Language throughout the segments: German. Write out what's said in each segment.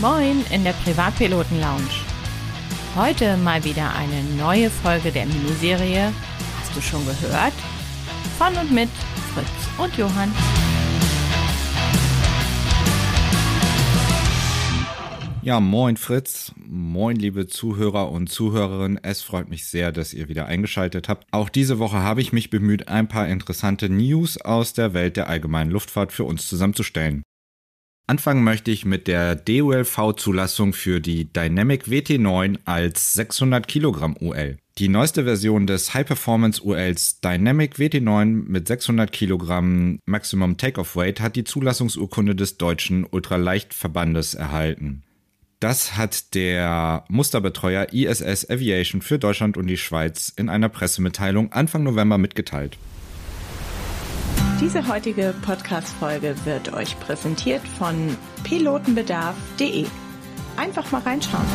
Moin in der Privatpiloten-Lounge. Heute mal wieder eine neue Folge der Miniserie Hast du schon gehört? Von und mit Fritz und Johann. Ja, moin Fritz, moin liebe Zuhörer und Zuhörerinnen. Es freut mich sehr, dass ihr wieder eingeschaltet habt. Auch diese Woche habe ich mich bemüht, ein paar interessante News aus der Welt der allgemeinen Luftfahrt für uns zusammenzustellen. Anfangen möchte ich mit der DULV-Zulassung für die Dynamic WT9 als 600 Kilogramm UL. Die neueste Version des High-Performance ULs Dynamic WT9 mit 600 Kilogramm Maximum Takeoff Weight hat die Zulassungsurkunde des deutschen Ultraleichtverbandes erhalten. Das hat der Musterbetreuer ISS Aviation für Deutschland und die Schweiz in einer Pressemitteilung Anfang November mitgeteilt. Diese heutige Podcast-Folge wird euch präsentiert von pilotenbedarf.de. Einfach mal reinschauen.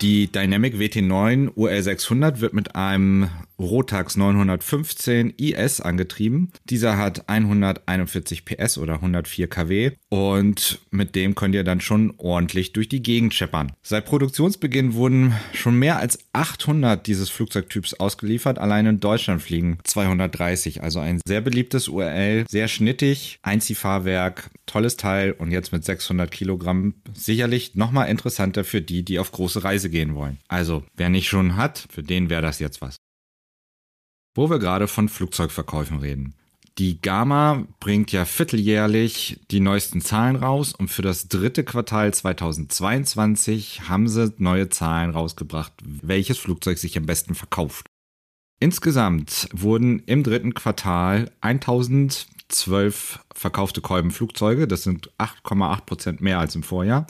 Die Dynamic WT9 UL600 wird mit einem Rotax 915 IS angetrieben. Dieser hat 141 PS oder 104 kW und mit dem könnt ihr dann schon ordentlich durch die Gegend scheppern. Seit Produktionsbeginn wurden schon mehr als 800 dieses Flugzeugtyps ausgeliefert. Allein in Deutschland fliegen 230, also ein sehr beliebtes URL, sehr schnittig, Einziehfahrwerk, tolles Teil und jetzt mit 600 Kilogramm sicherlich nochmal interessanter für die, die auf große Reise gehen wollen. Also wer nicht schon hat, für den wäre das jetzt was. Wo wir gerade von Flugzeugverkäufen reden. Die Gamma bringt ja vierteljährlich die neuesten Zahlen raus und für das dritte Quartal 2022 haben sie neue Zahlen rausgebracht, welches Flugzeug sich am besten verkauft. Insgesamt wurden im dritten Quartal 1012 verkaufte Kolbenflugzeuge, das sind 8,8 Prozent mehr als im Vorjahr.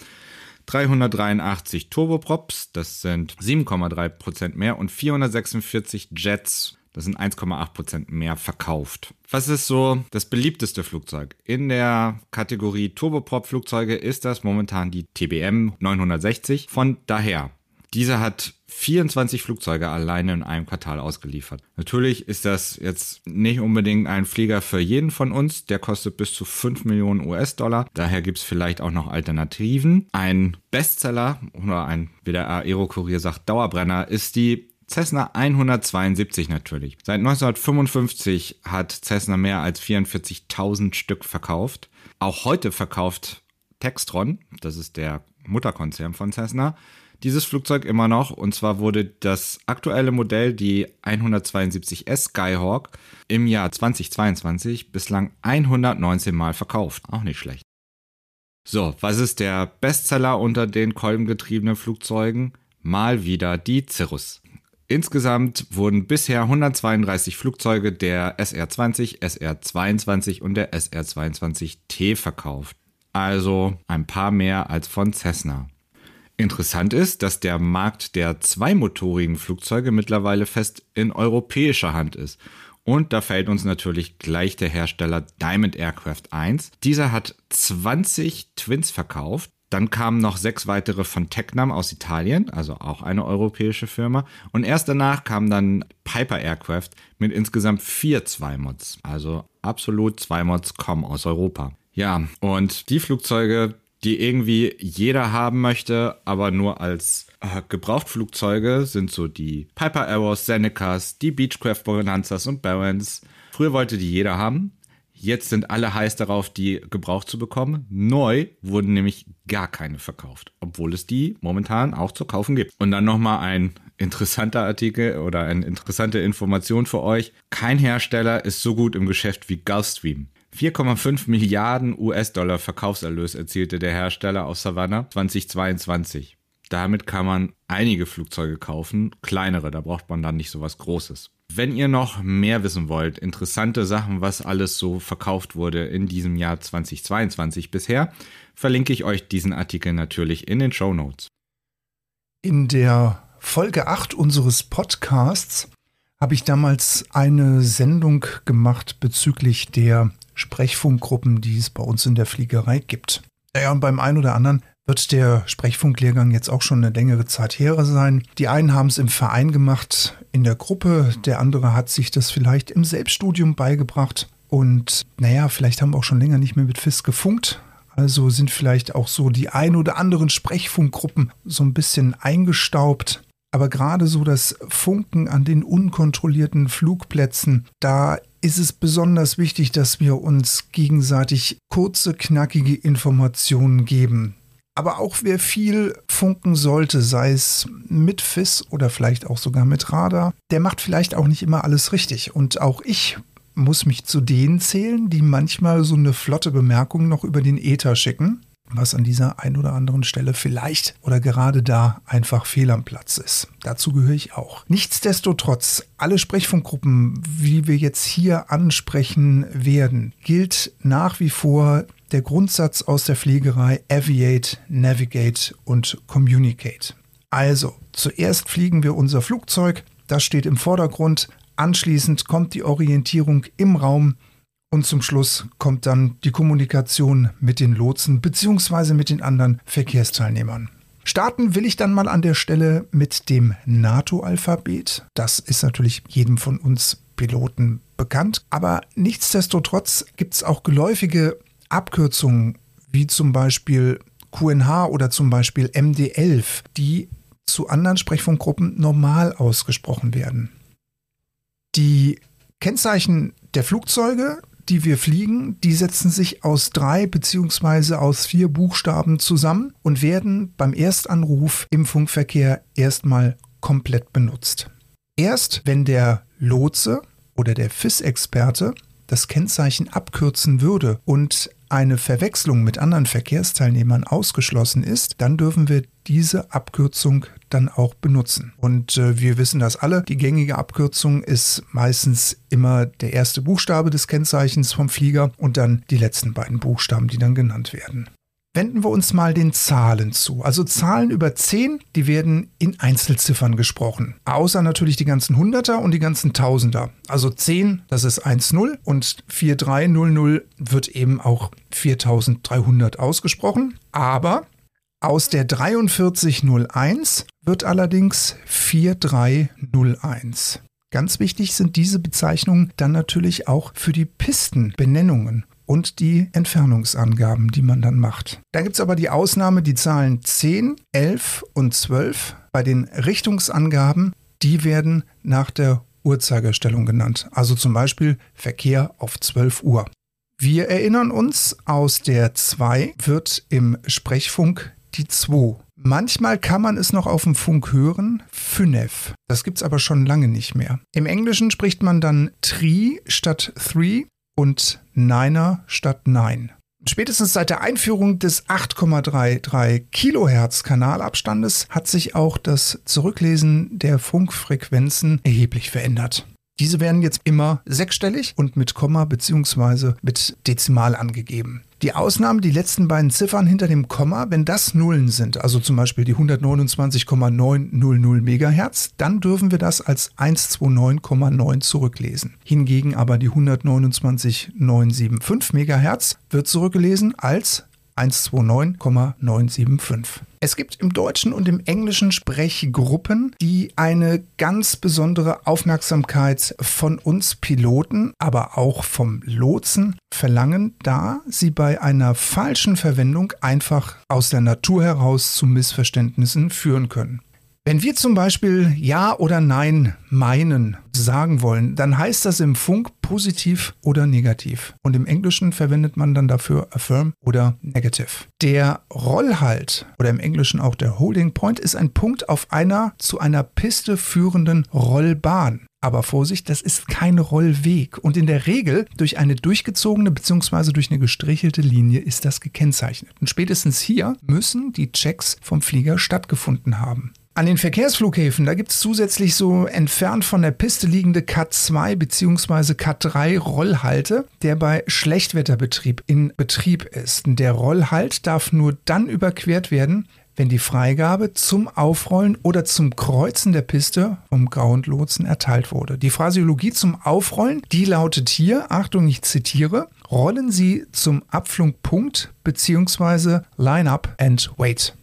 383 Turboprops, das sind 7,3 Prozent mehr und 446 Jets, das sind 1,8% mehr verkauft. Was ist so das beliebteste Flugzeug? In der Kategorie Turboprop-Flugzeuge ist das momentan die TBM 960 von daher. Diese hat 24 Flugzeuge alleine in einem Quartal ausgeliefert. Natürlich ist das jetzt nicht unbedingt ein Flieger für jeden von uns. Der kostet bis zu 5 Millionen US-Dollar. Daher gibt es vielleicht auch noch Alternativen. Ein Bestseller oder ein, wie der Aero-Kurier sagt, Dauerbrenner ist die Cessna 172 natürlich. Seit 1955 hat Cessna mehr als 44.000 Stück verkauft. Auch heute verkauft Textron, das ist der Mutterkonzern von Cessna, dieses Flugzeug immer noch. Und zwar wurde das aktuelle Modell, die 172S Skyhawk, im Jahr 2022 bislang 119 Mal verkauft. Auch nicht schlecht. So, was ist der Bestseller unter den kolbengetriebenen Flugzeugen? Mal wieder die Cirrus. Insgesamt wurden bisher 132 Flugzeuge der SR-20, SR-22 und der SR-22T verkauft. Also ein paar mehr als von Cessna. Interessant ist, dass der Markt der zweimotorigen Flugzeuge mittlerweile fest in europäischer Hand ist. Und da fällt uns natürlich gleich der Hersteller Diamond Aircraft 1. Dieser hat 20 Twins verkauft dann kamen noch sechs weitere von Tecnam aus Italien, also auch eine europäische Firma. Und erst danach kam dann Piper Aircraft mit insgesamt vier Zweimods. Also absolut Zweimods kommen aus Europa. Ja, und die Flugzeuge, die irgendwie jeder haben möchte, aber nur als äh, Gebrauchtflugzeuge, sind so die Piper Arrows, Senecas, die Beechcraft Bonanzas und Barons. Früher wollte die jeder haben. Jetzt sind alle heiß darauf, die gebraucht zu bekommen. Neu wurden nämlich gar keine verkauft, obwohl es die momentan auch zu kaufen gibt. Und dann nochmal ein interessanter Artikel oder eine interessante Information für euch. Kein Hersteller ist so gut im Geschäft wie Gulfstream. 4,5 Milliarden US-Dollar Verkaufserlös erzielte der Hersteller aus Savannah 2022. Damit kann man einige Flugzeuge kaufen, kleinere, da braucht man dann nicht so was Großes. Wenn ihr noch mehr wissen wollt, interessante Sachen, was alles so verkauft wurde in diesem Jahr 2022 bisher, verlinke ich euch diesen Artikel natürlich in den Show Notes. In der Folge 8 unseres Podcasts habe ich damals eine Sendung gemacht bezüglich der Sprechfunkgruppen, die es bei uns in der Fliegerei gibt. Ja, und beim einen oder anderen wird der Sprechfunklehrgang jetzt auch schon eine längere Zeit her sein. Die einen haben es im Verein gemacht, in der Gruppe, der andere hat sich das vielleicht im Selbststudium beigebracht. Und naja, vielleicht haben wir auch schon länger nicht mehr mit FIS gefunkt. Also sind vielleicht auch so die ein oder anderen Sprechfunkgruppen so ein bisschen eingestaubt. Aber gerade so das Funken an den unkontrollierten Flugplätzen, da ist es besonders wichtig, dass wir uns gegenseitig kurze, knackige Informationen geben. Aber auch wer viel funken sollte, sei es mit FIS oder vielleicht auch sogar mit Radar, der macht vielleicht auch nicht immer alles richtig. Und auch ich muss mich zu denen zählen, die manchmal so eine flotte Bemerkung noch über den Äther schicken, was an dieser ein oder anderen Stelle vielleicht oder gerade da einfach fehl am Platz ist. Dazu gehöre ich auch. Nichtsdestotrotz, alle Sprechfunkgruppen, wie wir jetzt hier ansprechen werden, gilt nach wie vor der Grundsatz aus der Fliegerei Aviate, Navigate und Communicate. Also, zuerst fliegen wir unser Flugzeug, das steht im Vordergrund, anschließend kommt die Orientierung im Raum und zum Schluss kommt dann die Kommunikation mit den Lotsen bzw. mit den anderen Verkehrsteilnehmern. Starten will ich dann mal an der Stelle mit dem NATO-Alphabet. Das ist natürlich jedem von uns Piloten bekannt, aber nichtsdestotrotz gibt es auch geläufige Abkürzungen wie zum Beispiel QNH oder zum Beispiel MD11, die zu anderen Sprechfunkgruppen normal ausgesprochen werden. Die Kennzeichen der Flugzeuge, die wir fliegen, die setzen sich aus drei beziehungsweise aus vier Buchstaben zusammen und werden beim Erstanruf im Funkverkehr erstmal komplett benutzt. Erst wenn der Lotse oder der FIS-Experte das Kennzeichen abkürzen würde und eine Verwechslung mit anderen Verkehrsteilnehmern ausgeschlossen ist, dann dürfen wir diese Abkürzung dann auch benutzen. Und äh, wir wissen das alle, die gängige Abkürzung ist meistens immer der erste Buchstabe des Kennzeichens vom Flieger und dann die letzten beiden Buchstaben, die dann genannt werden. Wenden wir uns mal den Zahlen zu. Also Zahlen über 10, die werden in Einzelziffern gesprochen. Außer natürlich die ganzen Hunderter und die ganzen Tausender. Also 10, das ist 1-0 und 4300 wird eben auch 4300 ausgesprochen. Aber aus der 4301 wird allerdings 4301. Ganz wichtig sind diese Bezeichnungen dann natürlich auch für die Pistenbenennungen und die Entfernungsangaben, die man dann macht. Dann gibt es aber die Ausnahme, die Zahlen 10, 11 und 12 bei den Richtungsangaben, die werden nach der Uhrzeigerstellung genannt. Also zum Beispiel Verkehr auf 12 Uhr. Wir erinnern uns, aus der 2 wird im Sprechfunk die 2. Manchmal kann man es noch auf dem Funk hören, FNEF. Das gibt es aber schon lange nicht mehr. Im Englischen spricht man dann Tri statt Three und Niner statt Nine. Spätestens seit der Einführung des 8,33 Kilohertz Kanalabstandes hat sich auch das Zurücklesen der Funkfrequenzen erheblich verändert. Diese werden jetzt immer sechsstellig und mit Komma bzw. mit Dezimal angegeben. Die Ausnahme, die letzten beiden Ziffern hinter dem Komma, wenn das Nullen sind, also zum Beispiel die 129,900 MHz, dann dürfen wir das als 129,9 zurücklesen. Hingegen aber die 129,975 MHz wird zurückgelesen als 129,975. Es gibt im Deutschen und im Englischen Sprechgruppen, die eine ganz besondere Aufmerksamkeit von uns Piloten, aber auch vom Lotsen verlangen, da sie bei einer falschen Verwendung einfach aus der Natur heraus zu Missverständnissen führen können. Wenn wir zum Beispiel Ja oder Nein meinen, sagen wollen, dann heißt das im Funk positiv oder negativ. Und im Englischen verwendet man dann dafür affirm oder negative. Der Rollhalt oder im Englischen auch der Holding Point ist ein Punkt auf einer zu einer Piste führenden Rollbahn. Aber Vorsicht, das ist kein Rollweg. Und in der Regel durch eine durchgezogene bzw. durch eine gestrichelte Linie ist das gekennzeichnet. Und spätestens hier müssen die Checks vom Flieger stattgefunden haben. An den Verkehrsflughäfen, da gibt es zusätzlich so entfernt von der Piste liegende Cat2 bzw. Cat3 Rollhalte, der bei Schlechtwetterbetrieb in Betrieb ist. Der Rollhalt darf nur dann überquert werden, wenn die Freigabe zum Aufrollen oder zum Kreuzen der Piste vom Groundlotsen erteilt wurde. Die Phrasiologie zum Aufrollen, die lautet hier, Achtung, ich zitiere, rollen Sie zum Abflugpunkt bzw. Line up and wait.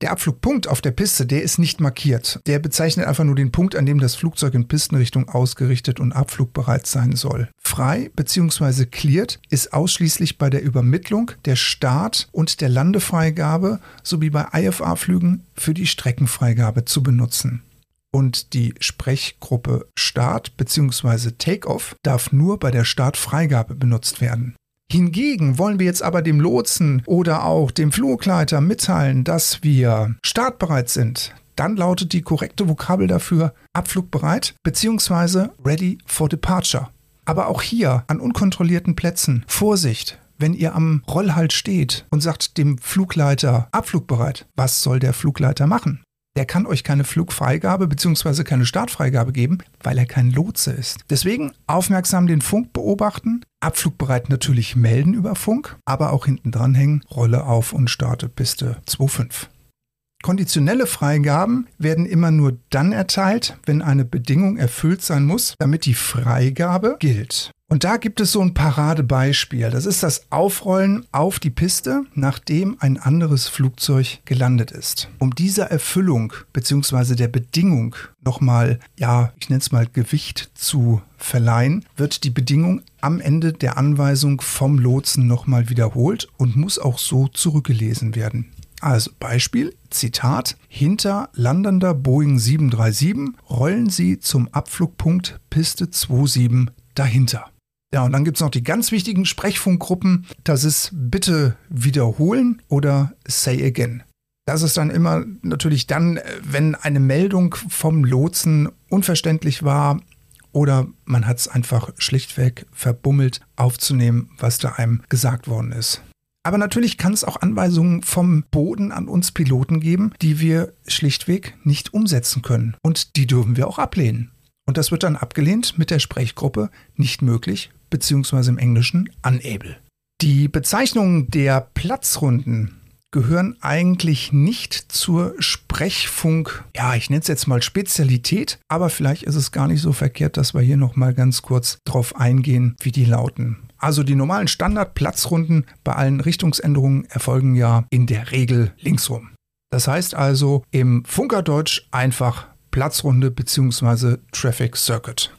Der Abflugpunkt auf der Piste, der ist nicht markiert. Der bezeichnet einfach nur den Punkt, an dem das Flugzeug in Pistenrichtung ausgerichtet und abflugbereit sein soll. Frei bzw. cleared ist ausschließlich bei der Übermittlung, der Start und der Landefreigabe sowie bei IFA-Flügen für die Streckenfreigabe zu benutzen. Und die Sprechgruppe Start bzw. Takeoff darf nur bei der Startfreigabe benutzt werden. Hingegen wollen wir jetzt aber dem Lotsen oder auch dem Flugleiter mitteilen, dass wir startbereit sind. Dann lautet die korrekte Vokabel dafür abflugbereit bzw. ready for departure. Aber auch hier an unkontrollierten Plätzen Vorsicht, wenn ihr am Rollhalt steht und sagt dem Flugleiter abflugbereit, was soll der Flugleiter machen? Der kann euch keine Flugfreigabe bzw. keine Startfreigabe geben, weil er kein Lotse ist. Deswegen aufmerksam den Funk beobachten, abflugbereit natürlich melden über Funk, aber auch hinten dranhängen, Rolle auf und starte Piste 2.5. Konditionelle Freigaben werden immer nur dann erteilt, wenn eine Bedingung erfüllt sein muss, damit die Freigabe gilt. Und da gibt es so ein Paradebeispiel. Das ist das Aufrollen auf die Piste, nachdem ein anderes Flugzeug gelandet ist. Um dieser Erfüllung bzw. der Bedingung nochmal, ja, ich nenne es mal Gewicht zu verleihen, wird die Bedingung am Ende der Anweisung vom Lotsen nochmal wiederholt und muss auch so zurückgelesen werden. Also Beispiel, Zitat, hinter landender Boeing 737 rollen Sie zum Abflugpunkt Piste 27 dahinter. Ja, und dann gibt es noch die ganz wichtigen Sprechfunkgruppen. Das ist bitte wiederholen oder say again. Das ist dann immer natürlich dann, wenn eine Meldung vom Lotsen unverständlich war oder man hat es einfach schlichtweg verbummelt aufzunehmen, was da einem gesagt worden ist. Aber natürlich kann es auch Anweisungen vom Boden an uns Piloten geben, die wir schlichtweg nicht umsetzen können. Und die dürfen wir auch ablehnen. Und das wird dann abgelehnt mit der Sprechgruppe nicht möglich beziehungsweise im Englischen unable. Die Bezeichnungen der Platzrunden gehören eigentlich nicht zur Sprechfunk, ja, ich nenne es jetzt mal Spezialität, aber vielleicht ist es gar nicht so verkehrt, dass wir hier noch mal ganz kurz drauf eingehen, wie die lauten. Also die normalen Standardplatzrunden bei allen Richtungsänderungen erfolgen ja in der Regel linksrum. Das heißt also im Funkerdeutsch einfach Platzrunde bzw. Traffic Circuit.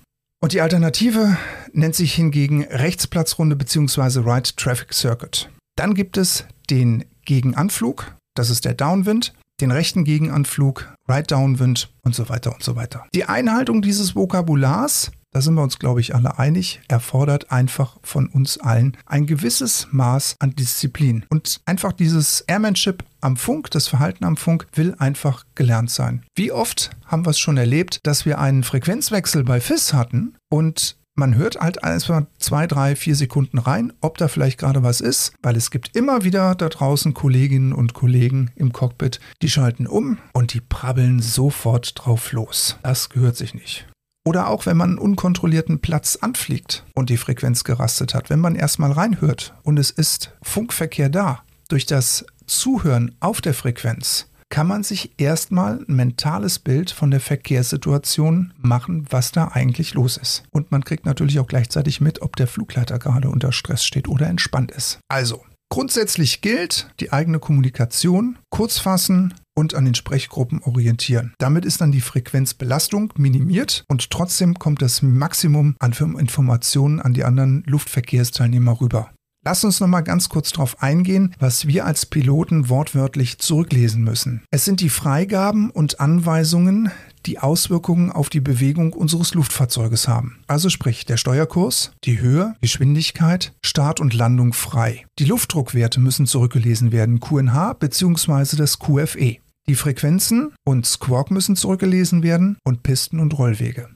Und die Alternative nennt sich hingegen Rechtsplatzrunde bzw. Right Traffic Circuit. Dann gibt es den Gegenanflug, das ist der Downwind, den rechten Gegenanflug, Right Downwind und so weiter und so weiter. Die Einhaltung dieses Vokabulars da sind wir uns, glaube ich, alle einig, erfordert einfach von uns allen ein gewisses Maß an Disziplin. Und einfach dieses Airmanship am Funk, das Verhalten am Funk, will einfach gelernt sein. Wie oft haben wir es schon erlebt, dass wir einen Frequenzwechsel bei FIS hatten und man hört halt erstmal zwei, drei, vier Sekunden rein, ob da vielleicht gerade was ist, weil es gibt immer wieder da draußen Kolleginnen und Kollegen im Cockpit, die schalten um und die prabbeln sofort drauf los. Das gehört sich nicht. Oder auch wenn man einen unkontrollierten Platz anfliegt und die Frequenz gerastet hat, wenn man erstmal reinhört und es ist Funkverkehr da, durch das Zuhören auf der Frequenz kann man sich erstmal ein mentales Bild von der Verkehrssituation machen, was da eigentlich los ist. Und man kriegt natürlich auch gleichzeitig mit, ob der Flugleiter gerade unter Stress steht oder entspannt ist. Also, grundsätzlich gilt die eigene Kommunikation, kurz fassen, und an den Sprechgruppen orientieren. Damit ist dann die Frequenzbelastung minimiert und trotzdem kommt das Maximum an Informationen an die anderen Luftverkehrsteilnehmer rüber. Lass uns nochmal ganz kurz darauf eingehen, was wir als Piloten wortwörtlich zurücklesen müssen. Es sind die Freigaben und Anweisungen, die Auswirkungen auf die Bewegung unseres Luftfahrzeuges haben. Also sprich der Steuerkurs, die Höhe, Geschwindigkeit, Start und Landung frei. Die Luftdruckwerte müssen zurückgelesen werden, QNH bzw. das QFE. Die Frequenzen und Squawk müssen zurückgelesen werden und Pisten und Rollwege.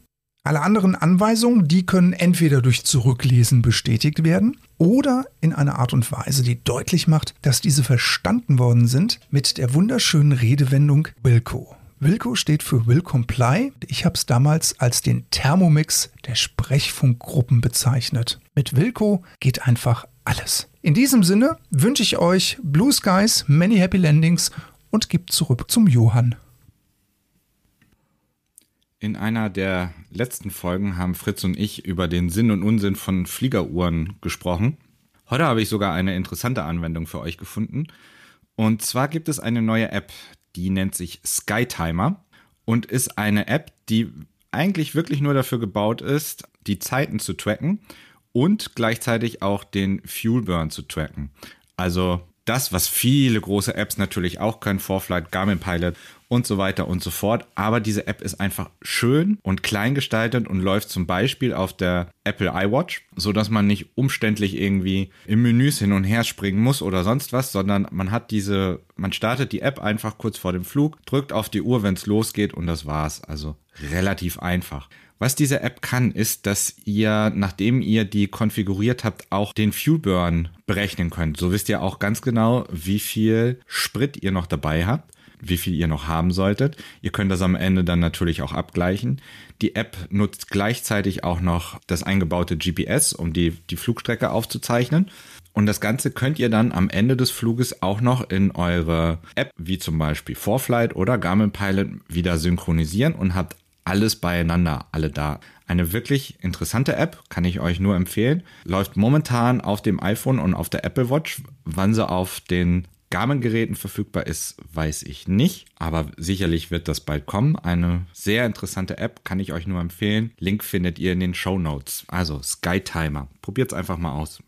Alle anderen Anweisungen, die können entweder durch Zurücklesen bestätigt werden oder in einer Art und Weise, die deutlich macht, dass diese verstanden worden sind mit der wunderschönen Redewendung Wilco. Wilco steht für Will Comply. Ich habe es damals als den Thermomix der Sprechfunkgruppen bezeichnet. Mit Wilco geht einfach alles. In diesem Sinne wünsche ich euch Blue Skies, many happy landings und gebe zurück zum Johann. In einer der letzten Folgen haben Fritz und ich über den Sinn und Unsinn von Fliegeruhren gesprochen. Heute habe ich sogar eine interessante Anwendung für euch gefunden. Und zwar gibt es eine neue App, die nennt sich Skytimer und ist eine App, die eigentlich wirklich nur dafür gebaut ist, die Zeiten zu tracken und gleichzeitig auch den Fuel Burn zu tracken. Also das, was viele große Apps natürlich auch können, Forflight, Garmin Pilot und so weiter und so fort. Aber diese App ist einfach schön und klein gestaltet und läuft zum Beispiel auf der Apple iWatch, so dass man nicht umständlich irgendwie im Menüs hin und her springen muss oder sonst was, sondern man hat diese, man startet die App einfach kurz vor dem Flug, drückt auf die Uhr, wenn es losgeht und das war's. Also relativ einfach. Was diese App kann, ist, dass ihr, nachdem ihr die konfiguriert habt, auch den Fuel Burn berechnen könnt. So wisst ihr auch ganz genau, wie viel Sprit ihr noch dabei habt wie viel ihr noch haben solltet. Ihr könnt das am Ende dann natürlich auch abgleichen. Die App nutzt gleichzeitig auch noch das eingebaute GPS, um die, die Flugstrecke aufzuzeichnen. Und das Ganze könnt ihr dann am Ende des Fluges auch noch in eure App, wie zum Beispiel Forflight oder Garmin Pilot, wieder synchronisieren und habt alles beieinander, alle da. Eine wirklich interessante App, kann ich euch nur empfehlen. Läuft momentan auf dem iPhone und auf der Apple Watch. Wann sie auf den Garmin-Geräten verfügbar ist, weiß ich nicht, aber sicherlich wird das bald kommen. Eine sehr interessante App, kann ich euch nur empfehlen. Link findet ihr in den Show Notes. Also Skytimer. Probiert es einfach mal aus.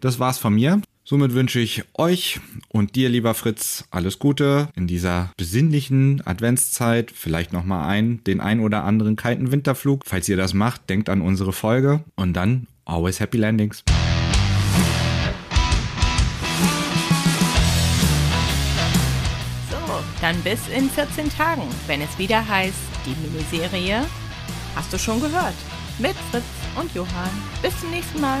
Das war's von mir. Somit wünsche ich euch und dir, lieber Fritz, alles Gute in dieser besinnlichen Adventszeit. Vielleicht nochmal ein, den ein oder anderen kalten Winterflug. Falls ihr das macht, denkt an unsere Folge und dann always happy landings. Dann bis in 14 Tagen, wenn es wieder heißt, die Miniserie Hast du schon gehört? Mit Fritz und Johann. Bis zum nächsten Mal.